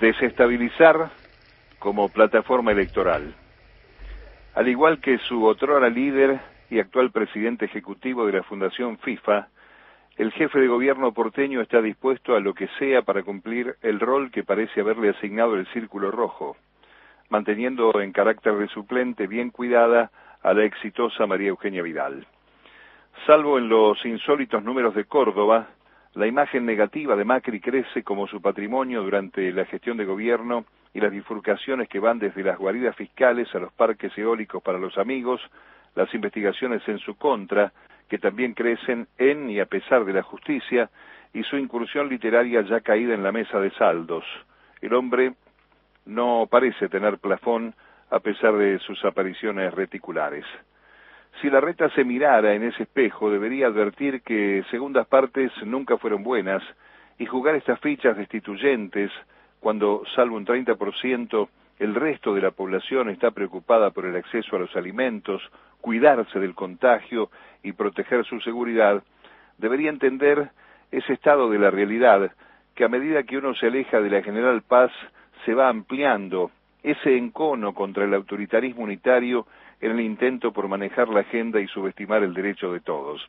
desestabilizar como plataforma electoral. Al igual que su otrora líder y actual presidente ejecutivo de la Fundación FIFA, el jefe de gobierno porteño está dispuesto a lo que sea para cumplir el rol que parece haberle asignado el Círculo Rojo, manteniendo en carácter de suplente bien cuidada a la exitosa María Eugenia Vidal. Salvo en los insólitos números de Córdoba, la imagen negativa de Macri crece como su patrimonio durante la gestión de gobierno y las bifurcaciones que van desde las guaridas fiscales a los parques eólicos para los amigos, las investigaciones en su contra, que también crecen en y a pesar de la justicia, y su incursión literaria ya caída en la mesa de saldos. El hombre no parece tener plafón a pesar de sus apariciones reticulares. Si la reta se mirara en ese espejo, debería advertir que segundas partes nunca fueron buenas y jugar estas fichas destituyentes cuando, salvo un 30%, el resto de la población está preocupada por el acceso a los alimentos, cuidarse del contagio y proteger su seguridad, debería entender ese estado de la realidad que a medida que uno se aleja de la general paz se va ampliando ese encono contra el autoritarismo unitario en el intento por manejar la agenda y subestimar el derecho de todos.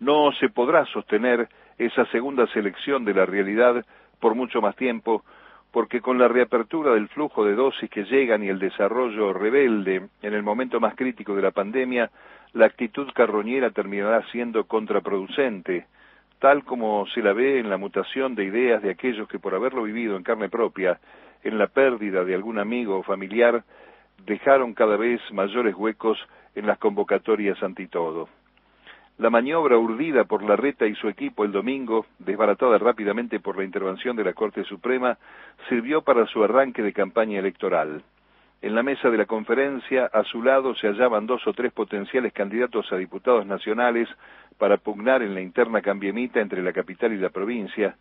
No se podrá sostener esa segunda selección de la realidad por mucho más tiempo, porque con la reapertura del flujo de dosis que llegan y el desarrollo rebelde en el momento más crítico de la pandemia, la actitud carroñera terminará siendo contraproducente, tal como se la ve en la mutación de ideas de aquellos que por haberlo vivido en carne propia, en la pérdida de algún amigo o familiar, dejaron cada vez mayores huecos en las convocatorias todo. La maniobra urdida por Larreta y su equipo el domingo, desbaratada rápidamente por la intervención de la Corte Suprema, sirvió para su arranque de campaña electoral. En la mesa de la conferencia, a su lado se hallaban dos o tres potenciales candidatos a diputados nacionales para pugnar en la interna cambiemita entre la capital y la provincia,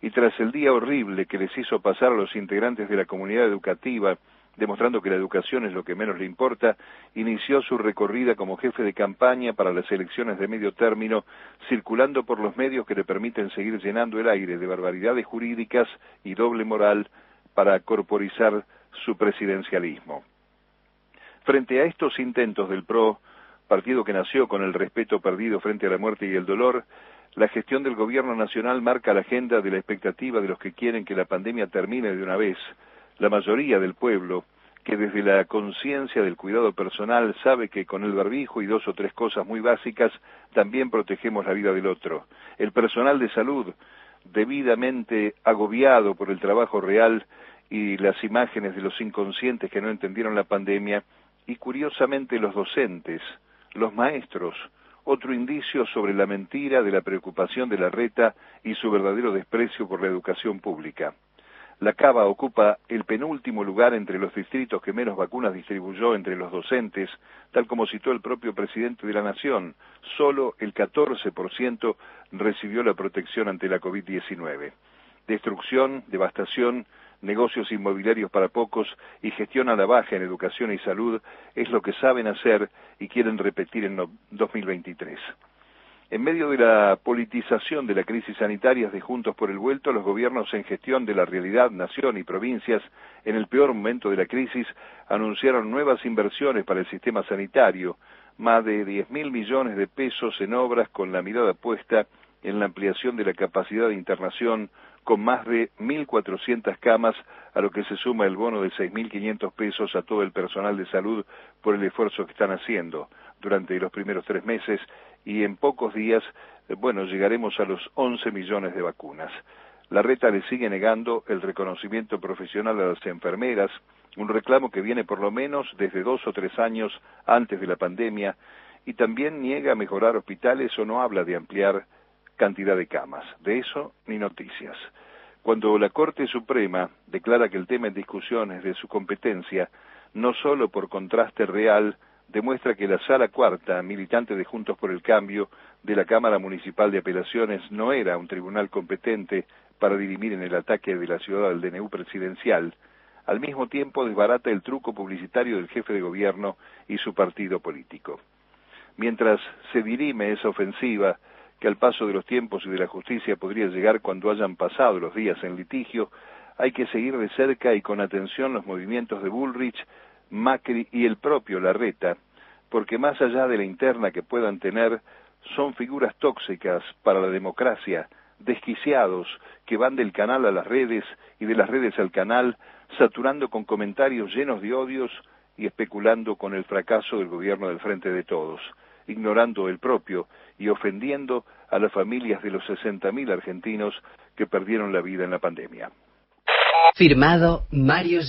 y tras el día horrible que les hizo pasar a los integrantes de la comunidad educativa demostrando que la educación es lo que menos le importa, inició su recorrida como jefe de campaña para las elecciones de medio término, circulando por los medios que le permiten seguir llenando el aire de barbaridades jurídicas y doble moral para corporizar su presidencialismo. Frente a estos intentos del PRO, partido que nació con el respeto perdido frente a la muerte y el dolor, la gestión del gobierno nacional marca la agenda de la expectativa de los que quieren que la pandemia termine de una vez, la mayoría del pueblo, que desde la conciencia del cuidado personal sabe que con el barbijo y dos o tres cosas muy básicas también protegemos la vida del otro. El personal de salud, debidamente agobiado por el trabajo real y las imágenes de los inconscientes que no entendieron la pandemia, y curiosamente los docentes, los maestros, otro indicio sobre la mentira de la preocupación de la reta y su verdadero desprecio por la educación pública. La Cava ocupa el penúltimo lugar entre los distritos que menos vacunas distribuyó entre los docentes, tal como citó el propio presidente de la Nación. Solo el 14% recibió la protección ante la COVID-19. Destrucción, devastación, negocios inmobiliarios para pocos y gestión a la baja en educación y salud es lo que saben hacer y quieren repetir en 2023. En medio de la politización de la crisis sanitaria de Juntos por el Vuelto, los gobiernos en gestión de la realidad, nación y provincias, en el peor momento de la crisis, anunciaron nuevas inversiones para el sistema sanitario, más de 10 mil millones de pesos en obras con la mirada puesta en la ampliación de la capacidad de internación con más de 1.400 camas, a lo que se suma el bono de 6.500 pesos a todo el personal de salud por el esfuerzo que están haciendo durante los primeros tres meses y en pocos días, eh, bueno, llegaremos a los 11 millones de vacunas. La reta le sigue negando el reconocimiento profesional a las enfermeras, un reclamo que viene por lo menos desde dos o tres años antes de la pandemia, y también niega mejorar hospitales o no habla de ampliar cantidad de camas. De eso ni noticias. Cuando la Corte Suprema declara que el tema en discusión es de su competencia, no solo por contraste real demuestra que la Sala Cuarta, militante de Juntos por el Cambio, de la Cámara Municipal de Apelaciones, no era un tribunal competente para dirimir en el ataque de la ciudad al DNU presidencial, al mismo tiempo desbarata el truco publicitario del jefe de gobierno y su partido político. Mientras se dirime esa ofensiva, que al paso de los tiempos y de la justicia podría llegar cuando hayan pasado los días en litigio, hay que seguir de cerca y con atención los movimientos de Bullrich, Macri y el propio Larreta, porque más allá de la interna que puedan tener, son figuras tóxicas para la democracia, desquiciados que van del canal a las redes y de las redes al canal, saturando con comentarios llenos de odios y especulando con el fracaso del gobierno del Frente de Todos, ignorando el propio y ofendiendo a las familias de los 60.000 argentinos que perdieron la vida en la pandemia. Firmado Mario.